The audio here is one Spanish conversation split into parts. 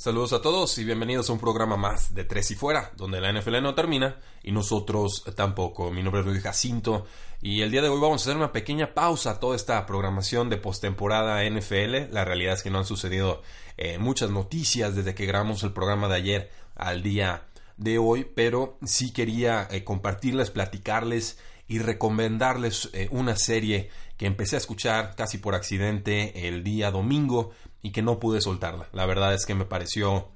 Saludos a todos y bienvenidos a un programa más de Tres y Fuera, donde la NFL no termina y nosotros tampoco. Mi nombre es Luis Jacinto y el día de hoy vamos a hacer una pequeña pausa a toda esta programación de postemporada NFL. La realidad es que no han sucedido eh, muchas noticias desde que grabamos el programa de ayer al día de hoy, pero sí quería eh, compartirles, platicarles y recomendarles eh, una serie que empecé a escuchar casi por accidente el día domingo y que no pude soltarla. La verdad es que me pareció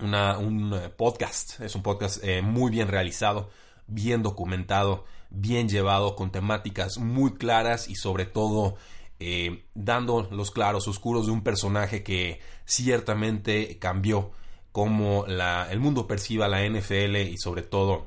un eh, podcast, es un podcast eh, muy bien realizado, bien documentado, bien llevado, con temáticas muy claras y sobre todo dando los claros oscuros de un personaje que ciertamente cambió cómo el mundo perciba la NFL y sobre todo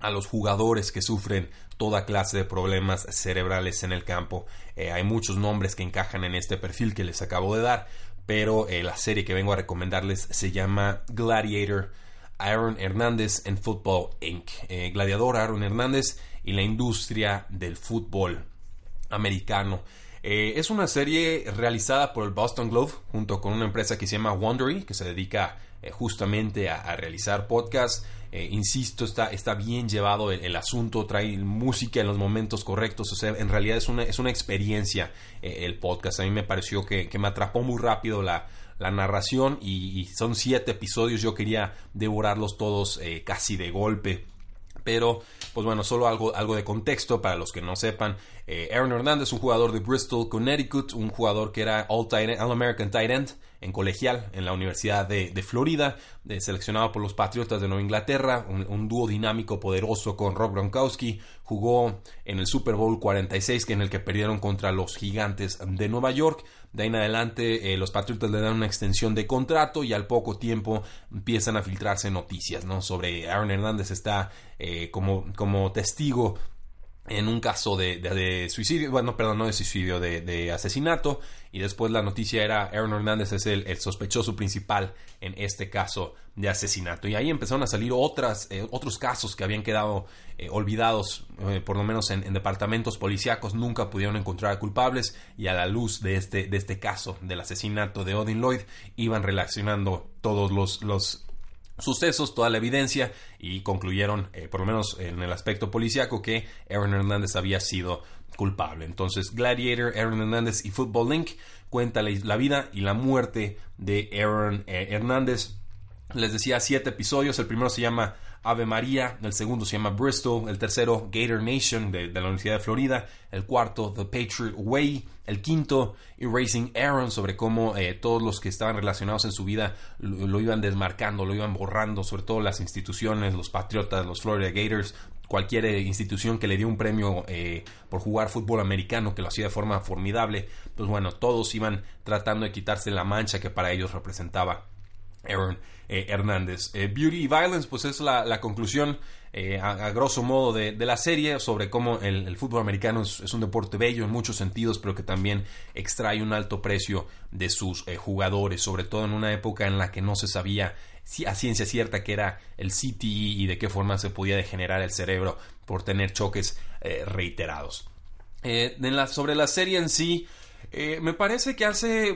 a los jugadores que sufren toda clase de problemas cerebrales en el campo. hay muchos nombres que encajan en este perfil que les acabo de dar, pero eh, la serie que vengo a recomendarles se llama Gladiator. Aaron Hernández en Football Inc. Eh, gladiador Aaron Hernández y la industria del fútbol americano. Eh, es una serie realizada por el Boston Globe junto con una empresa que se llama Wondery, que se dedica justamente a realizar podcasts eh, insisto, está, está bien llevado el, asunto, trae música en los momentos correctos, o sea, en realidad es una, es una experiencia eh, el podcast. A mí me pareció que, me atrapó muy rápido la, narración y, son siete episodios, yo quería devorarlos todos eh, casi de golpe. Pero, pues bueno, solo algo, algo de contexto para los que no sepan. Aaron Hernández, un jugador de Bristol, Connecticut, un jugador que era All-American Tight End en colegial en la Universidad de, Florida, seleccionado por los Patriotas de Nueva Inglaterra, un, dúo dinámico poderoso con Rob Gronkowski, jugó en el Super Bowl 46 en el que perdieron contra los Gigantes de Nueva York. De ahí en adelante eh, los Patriotas le dan una extensión de contrato y al poco tiempo empiezan a filtrarse noticias ¿no? sobre Aaron Hernández está eh, como, como testigo en un caso de, suicidio, bueno, perdón, no de suicidio, de, asesinato, y después la noticia era Aaron Hernández es el, sospechoso principal en este caso de asesinato. Y ahí empezaron a salir otras, eh, otros casos que habían quedado eh, olvidados, eh, por lo menos en, departamentos policíacos, nunca pudieron encontrar culpables, y a la luz de este, de este caso del asesinato de Odin Lloyd, iban relacionando todos los, los sucesos, toda la evidencia y concluyeron, eh, por lo menos en el aspecto policíaco, que Aaron Hernández había sido culpable. Entonces, Gladiator, Aaron Hernández y Football Link cuenta la, vida y la muerte de Aaron eh, Hernández. Les decía siete episodios. El primero se llama Ave María, el segundo se llama Bristol, el tercero Gator Nation de, la Universidad de Florida, el cuarto The Patriot Way, el quinto Erasing Aaron sobre cómo eh, todos los que estaban relacionados en su vida lo, iban desmarcando, lo iban borrando, sobre todo las instituciones, los Patriotas, los Florida Gators, cualquier eh, institución que le dio un premio eh, por jugar fútbol americano, que lo hacía de forma formidable, pues bueno, todos iban tratando de quitarse la mancha que para ellos representaba Aaron eh, Hernández. Eh, Beauty y Violence, pues es la, conclusión eh, a, grosso modo de, la serie sobre cómo el, fútbol americano es, un deporte bello en muchos sentidos, pero que también extrae un alto precio de sus jugadores, sobre todo en una época en la que no se sabía a ciencia cierta que era el CTE y de qué forma se podía degenerar el cerebro por tener choques reiterados. sobre la serie en sí, me parece que hace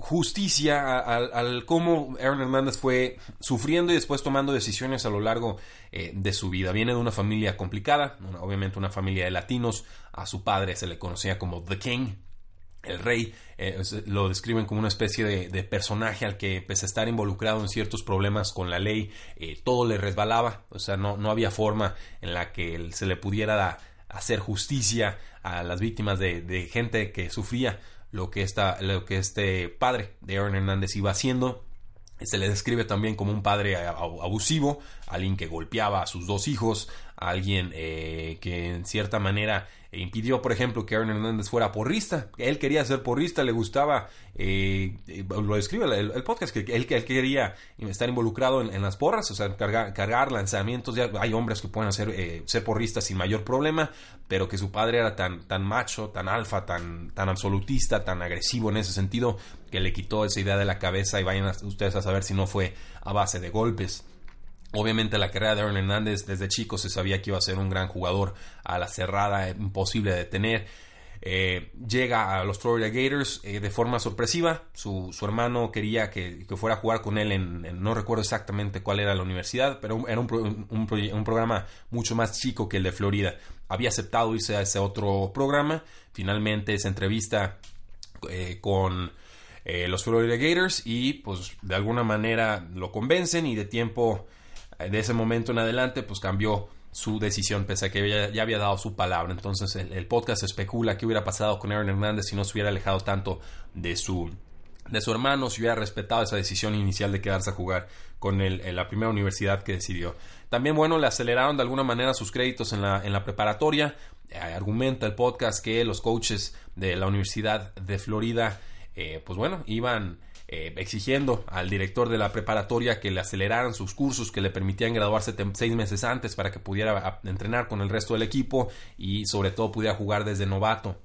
justicia al, cómo Aaron Hernández fue sufriendo y después tomando decisiones a lo largo eh, de su vida. Viene de una familia complicada, obviamente una familia de latinos. A su padre se le conocía como The King, el rey. Eh, lo describen como una especie de, personaje al que, pese a estar involucrado en ciertos problemas con la ley, eh, todo le resbalaba. O sea, no, no había forma en la que se le pudiera hacer justicia a las víctimas de, de gente que sufría lo que, lo que este padre de Aaron Hernández iba haciendo. Se le describe también como un padre abusivo, alguien que golpeaba a sus dos hijos, alguien eh, que en cierta manera impidió, por ejemplo, que Aaron Hernández fuera porrista. Él quería ser porrista, le gustaba, eh, lo describe el, podcast, que él, él, quería estar involucrado en, las porras, o sea, cargar, cargar lanzamientos. Ya hay hombres que pueden hacer, eh, ser porristas sin mayor problema, pero que su padre era tan, tan macho, tan alfa, tan, tan absolutista, tan agresivo en ese sentido, que le quitó esa idea de la cabeza y vayan ustedes a saber si no fue a base de golpes. Obviamente la carrera de Aaron Hernández desde chico se sabía que iba a ser un gran jugador a la cerrada, imposible de detener. Eh, llega a los Florida Gators eh, de forma sorpresiva. Su, hermano quería que, fuera a jugar con él en, no recuerdo exactamente cuál era la universidad, pero era un, un, programa mucho más chico que el de Florida. Había aceptado irse a ese otro programa. Finalmente esa entrevista eh, con los Florida Gators y pues de alguna manera lo convencen y de tiempo de ese momento en adelante, pues cambió su decisión, pese a que ya, había dado su palabra. Entonces el, podcast especula qué hubiera pasado con Aaron Hernández si no se hubiera alejado tanto de su, de su hermano, si hubiera respetado esa decisión inicial de quedarse a jugar con la primera universidad que decidió. También, bueno, le aceleraron de alguna manera sus créditos en la, en la preparatoria. Eh, argumenta el podcast que los coaches de la Universidad de Florida, eh, pues bueno, iban eh, exigiendo al director de la preparatoria que le aceleraran sus cursos, que le permitían graduarse seis meses antes para que pudiera entrenar con el resto del equipo y sobre todo pudiera jugar desde novato.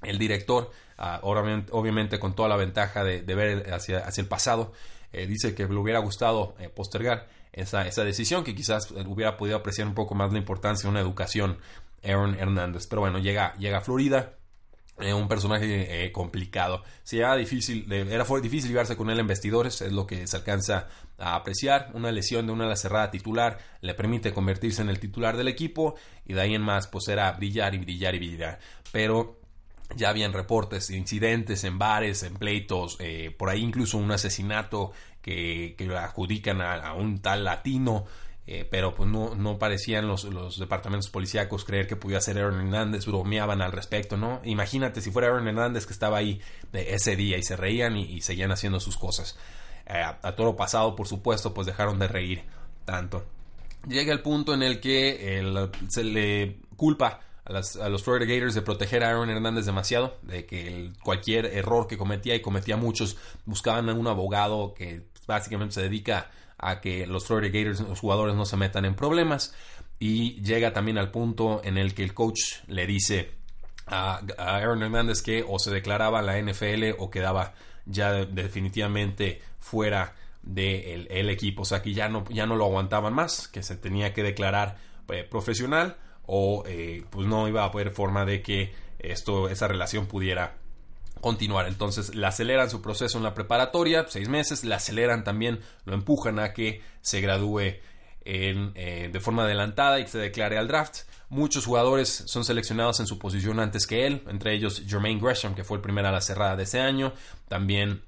El director, ah, obviamente, con toda la ventaja de, ver hacia, el pasado, eh, dice que le hubiera gustado postergar esa, decisión, que quizás hubiera podido apreciar un poco más la importancia de una educación Aaron Hernández. Pero bueno, llega, llega a Florida, un personaje eh, complicado. Era difícil, era difícil llevarse con él en vestidores, es lo que se alcanza a apreciar. Una lesión de una ala cerrada titular le permite convertirse en el titular del equipo y de ahí en más pues era brillar y brillar y brillar. Pero ya habían reportes de incidentes en bares, en pleitos, eh, por ahí incluso un asesinato que, que adjudican a un tal latino eh, pero pues no, no parecían los, los, departamentos policíacos creer que pudiera ser Aaron Hernández, bromeaban al respecto, ¿no? Imagínate si fuera Aaron Hernández que estaba ahí ese día y se reían y, seguían haciendo sus cosas. Eh, a, todo pasado, por supuesto, pues dejaron de reír tanto. Llega el punto en el que se le culpa a, los Florida Gators de proteger a Aaron Hernández demasiado, de que cualquier error que cometía y cometía muchos, buscaban a un abogado que básicamente se dedica a que los Florida Gators, los jugadores no se metan en problemas. Y llega también al punto en el que el coach le dice a, Aaron Hernández que o se declaraba la NFL o quedaba ya definitivamente fuera del el equipo. O sea que ya no, ya no lo aguantaban más, que se tenía que declarar eh, profesional o eh, pues no iba a haber forma de que esto, esa relación pudiera continuar. Entonces le aceleran su proceso en la preparatoria, seis meses, le aceleran también, lo empujan a que se gradúe en, eh, de forma adelantada y se declare al draft. Muchos jugadores son seleccionados en su posición antes que él, entre ellos Jermaine Gresham, que fue el primero a la cerrada de ese año, también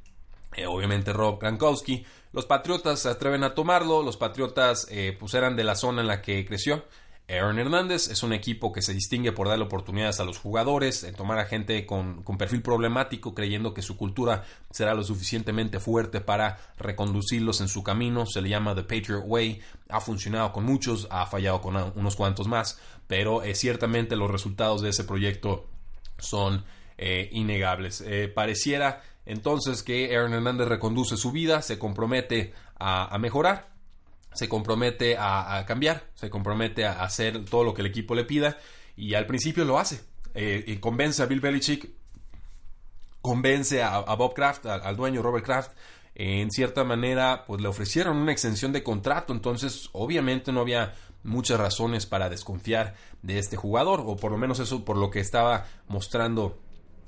eh, obviamente Rob Gronkowski. Los Patriotas se atreven a tomarlo, los Patriotas eh, pues eran de la zona en la que creció, Aaron Hernández es un equipo que se distingue por darle oportunidades a los jugadores, en tomar a gente con, perfil problemático, creyendo que su cultura será lo suficientemente fuerte para reconducirlos en su camino. Se le llama The Patriot Way. Ha funcionado con muchos, ha fallado con unos cuantos más, pero eh, ciertamente los resultados de ese proyecto son eh, innegables. Eh, pareciera entonces que Aaron Hernández reconduce su vida, se compromete a mejorar se compromete a, cambiar, se compromete a hacer todo lo que el equipo le pida y al principio lo hace. Eh, y convence a Bill Belichick, convence a, Bob Kraft, al, dueño Robert Kraft. en cierta manera, pues le ofrecieron una extensión de contrato, entonces obviamente no había muchas razones para desconfiar de este jugador, o por lo menos eso por lo que estaba mostrando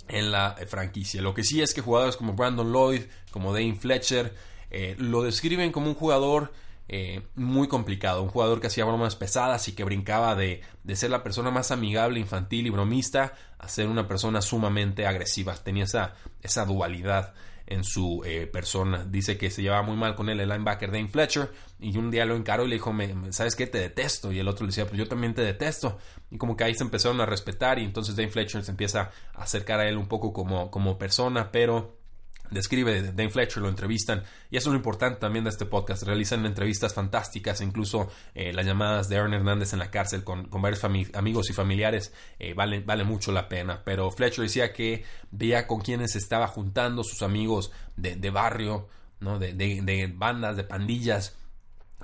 en la franquicia. Lo que sí es que jugadores como Brandon Lloyd, como Dane Fletcher, eh, lo describen como un jugador eh, muy complicado. Un jugador que hacía bromas pesadas y que brincaba de, de, ser la persona más amigable, infantil y bromista a ser una persona sumamente agresiva. Tenía esa, esa dualidad en su eh, persona. Dice que se llevaba muy mal con él el linebacker Dane Fletcher y un día lo encaró y le dijo, ¿sabes qué? Te detesto. Y el otro le decía, pues yo también te detesto. Y como que ahí se empezaron a respetar y entonces Dane Fletcher se empieza a acercar a él un poco como, como persona, pero describe Dane Fletcher, lo entrevistan, y eso es lo importante también de este podcast, realizan entrevistas fantásticas, incluso eh, las llamadas de Aaron Hernández en la cárcel con, varios amigos y familiares, eh, vale, mucho la pena, pero Fletcher decía que veía con quienes estaba juntando, sus amigos de, barrio, ¿no? de, bandas, de pandillas,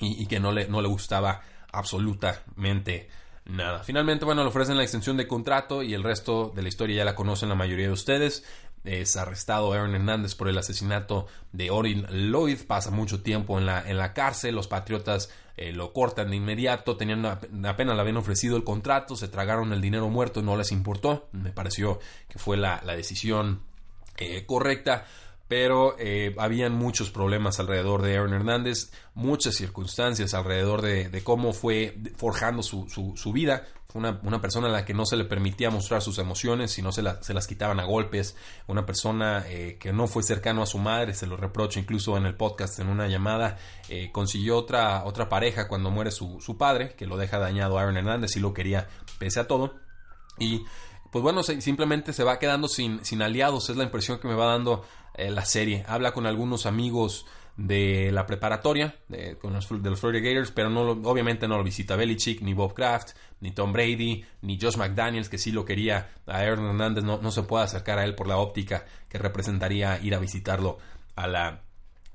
y, que no le, no le gustaba absolutamente nada. Finalmente, bueno, le ofrecen la extensión de contrato y el resto de la historia ya la conocen la mayoría de ustedes es arrestado Aaron Hernández por el asesinato de Orin Lloyd, pasa mucho tiempo en la, en la cárcel, los Patriotas eh, lo cortan de inmediato, tenían apenas le habían ofrecido el contrato, se tragaron el dinero muerto no les importó, me pareció que fue la, decisión eh, correcta pero eh, habían muchos problemas alrededor de Aaron Hernández, muchas circunstancias alrededor de, cómo fue forjando su, su vida una, persona a la que no se le permitía mostrar sus emociones, sino se, se las quitaban a golpes, una persona eh, que no fue cercano a su madre, se lo reprocha incluso en el podcast, en una llamada, eh, consiguió otra, otra pareja cuando muere su, su padre, que lo deja dañado a Aaron Hernández y lo quería pese a todo. Y pues bueno, simplemente se va quedando sin, aliados, es la impresión que me va dando eh, la serie. Habla con algunos amigos de la preparatoria de, con los, de los Florida Gators, pero no obviamente no lo visita Belichick, ni Bob Kraft, ni Tom Brady, ni Josh McDaniels, que sí lo quería a Aaron Hernández, no se puede acercar a él por la óptica que representaría ir a visitarlo a la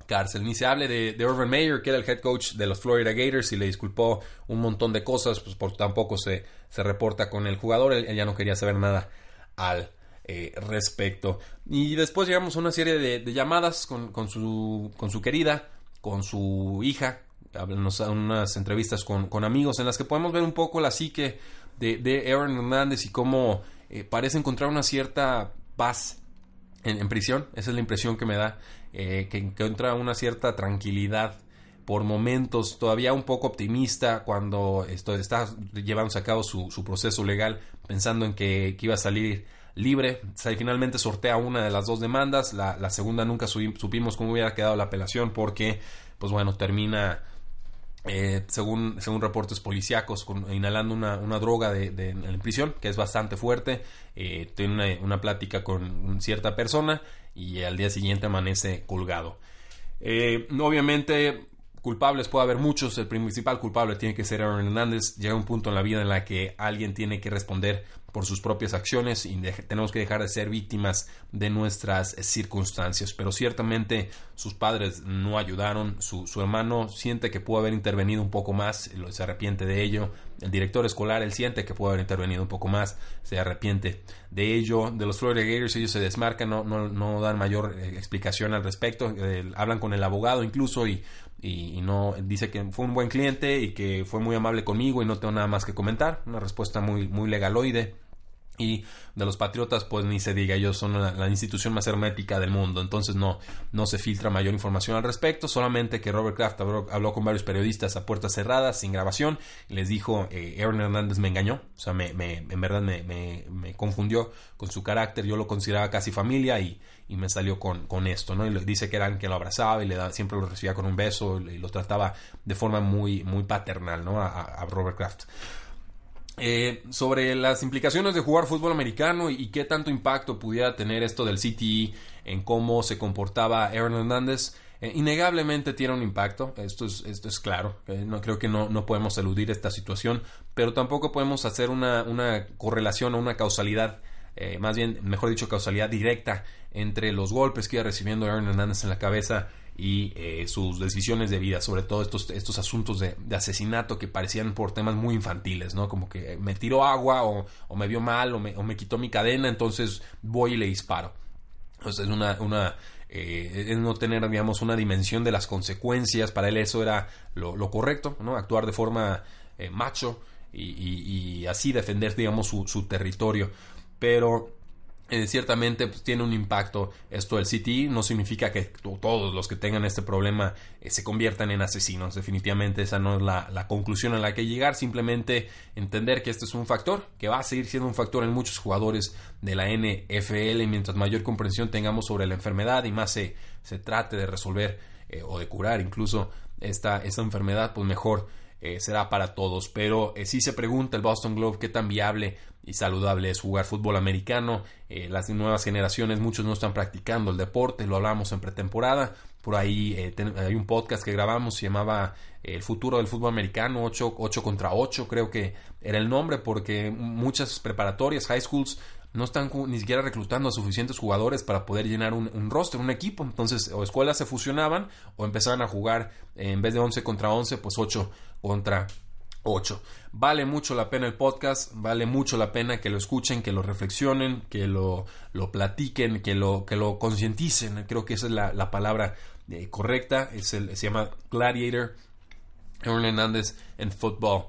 cárcel. Ni se hable de, de Urban Meyer, que era el head coach de los Florida Gators y le disculpó un montón de cosas, pues por tampoco se, se reporta con el jugador, él ya no quería saber nada al eh, respecto. Y después llegamos a una serie de, llamadas con, con, su, con su querida, con su hija, Hablamos unas entrevistas con, con, amigos en las que podemos ver un poco la psique de, de Aaron Hernández y cómo eh, parece encontrar una cierta paz en, prisión. Esa es la impresión que me da, eh, que encuentra una cierta tranquilidad por momentos todavía un poco optimista cuando esto está llevándose a cabo su, proceso legal pensando en que, que, iba a salir libre. finalmente sortea una de las dos demandas. La, segunda nunca supimos cómo hubiera quedado la apelación porque, pues bueno, termina, eh, según, según reportes policíacos, inhalando una, droga de, en prisión, que es bastante fuerte. Eh, tiene una, plática con cierta persona y al día siguiente amanece colgado. Eh, obviamente culpables puede haber muchos, el principal culpable tiene que ser Aaron Hernández. Llega un punto en la vida en la que alguien tiene que responder por sus propias acciones y tenemos que dejar de ser víctimas de nuestras circunstancias. Pero ciertamente sus padres no ayudaron, su, hermano siente que pudo haber intervenido un poco más, se arrepiente de ello. El director escolar, él siente que pudo haber intervenido un poco más, se arrepiente de ello. De los Florida Gators ellos se desmarcan, no, no, dan mayor eh, explicación al respecto, eh, hablan con el abogado incluso y y, no dice que fue un buen cliente y que fue muy amable conmigo y no tengo nada más que comentar. Una respuesta muy, muy legaloide. Y de los Patriotas, pues ni se diga, ellos son la, institución más hermética del mundo, entonces no, no se filtra mayor información al respecto, solamente que Robert Kraft habló, con varios periodistas a puertas cerradas, sin grabación, y les dijo, eh, Aaron Hernández me engañó, o sea, me, me en verdad me, me, confundió con su carácter, yo lo consideraba casi familia y, y me salió con, con, esto, ¿no? Y dice que eran que lo abrazaba y le da, siempre lo recibía con un beso y lo trataba de forma muy, muy paternal, ¿no? a Robert Kraft. Eh, sobre las implicaciones de jugar fútbol americano y, qué tanto impacto pudiera tener esto del CTE en cómo se comportaba Aaron Hernández. Eh, innegablemente tiene un impacto, esto es, esto es claro, eh, no, creo que no, no, podemos eludir esta situación, pero tampoco podemos hacer una, una correlación o una causalidad, más bien, mejor dicho, causalidad directa entre los golpes que iba recibiendo Aaron Hernández en la cabeza y eh, sus decisiones de vida, sobre todo estos, estos asuntos de, asesinato que parecían por temas muy infantiles, ¿no? Como que me tiró agua o, me vio mal o me, o me, quitó mi cadena, entonces voy y le disparo. Entonces es una, una eh, es no tener, digamos, una dimensión de las consecuencias, para él eso era lo, correcto, ¿no? Actuar de forma eh, macho y, así defender, digamos, su territorio. Pero eh, ciertamente pues, tiene un impacto esto del CTI. No significa que todos los que tengan este problema eh, se conviertan en asesinos. Definitivamente esa no es la, conclusión a la que llegar. Simplemente entender que este es un factor, que va a seguir siendo un factor en muchos jugadores de la NFL. Mientras mayor comprensión tengamos sobre la enfermedad y más se, se trate de resolver eh, o de curar incluso esta, esta enfermedad, pues mejor será para todos. Pero si sí se pregunta el Boston Globe qué tan viable y saludable es jugar fútbol americano. las nuevas generaciones, muchos no están practicando el deporte, lo hablamos en pretemporada. Por ahí hay un podcast que grabamos, se llamaba El futuro del fútbol americano, 8, 8 contra 8, creo que era el nombre, porque muchas preparatorias, high schools, no están ni siquiera reclutando a suficientes jugadores para poder llenar un, un roster, un equipo. Entonces, o escuelas se fusionaban o empezaban a jugar eh, en vez de 11 contra 11, pues 8 contra 8. Vale mucho la pena el podcast, vale mucho la pena que lo escuchen, que lo reflexionen, que lo, lo platiquen, que lo, que lo concienticen. Creo que esa es la, palabra eh, correcta. Es el, se llama Gladiator. Aaron Hernández en Football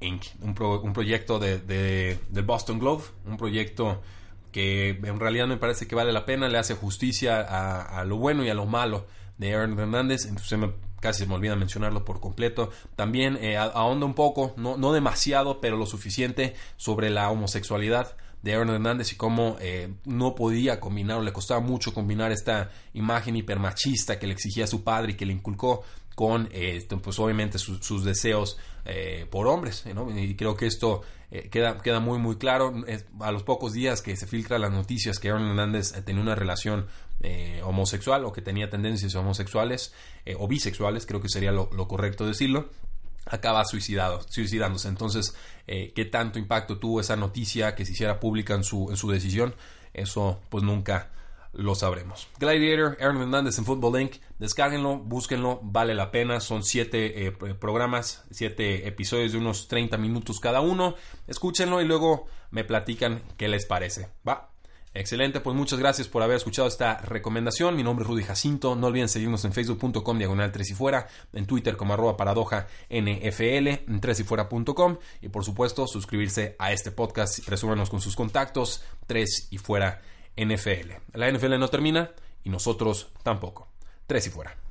Inc., un, un proyecto de, de, del Boston Globe, un proyecto que en realidad me parece que vale la pena, le hace justicia a, a lo bueno y a lo malo de Aaron Hernández, entonces me, casi se me olvida mencionarlo por completo. También eh, ahonda un poco, no, no demasiado, pero lo suficiente sobre la homosexualidad de Aaron Hernández y cómo eh, no podía combinar o le costaba mucho combinar esta imagen hipermachista que le exigía su padre y que le inculcó con eh, pues obviamente sus deseos eh, por hombres y creo que esto queda, queda muy muy claro. A los pocos días que se filtran las noticias que Aaron Hernández tenía una relación homosexual o que tenía tendencias homosexuales o bisexuales creo que sería lo correcto decirlo acaba suicidado, suicidándose. Entonces, eh, ¿qué tanto impacto tuvo esa noticia que se hiciera pública en su, en su decisión? Eso pues nunca lo sabremos. Gladiator, Aaron Hernández en Football Inc. Descárguenlo, búsquenlo, vale la pena. Son siete eh, programas, siete episodios de unos 30 minutos cada uno. Escúchenlo y luego me platican qué les parece. Va. Excelente, pues muchas gracias por haber escuchado esta recomendación. Mi nombre es Rudy Jacinto. No olviden seguirnos en facebook.com diagonal 3 y fuera, en Twitter como arroba paradoja NFL, en 3 y fuera.com y por supuesto suscribirse a este podcast. Presúmanos con sus contactos 3 y fuera NFL. La NFL no termina y nosotros tampoco. 3 y fuera.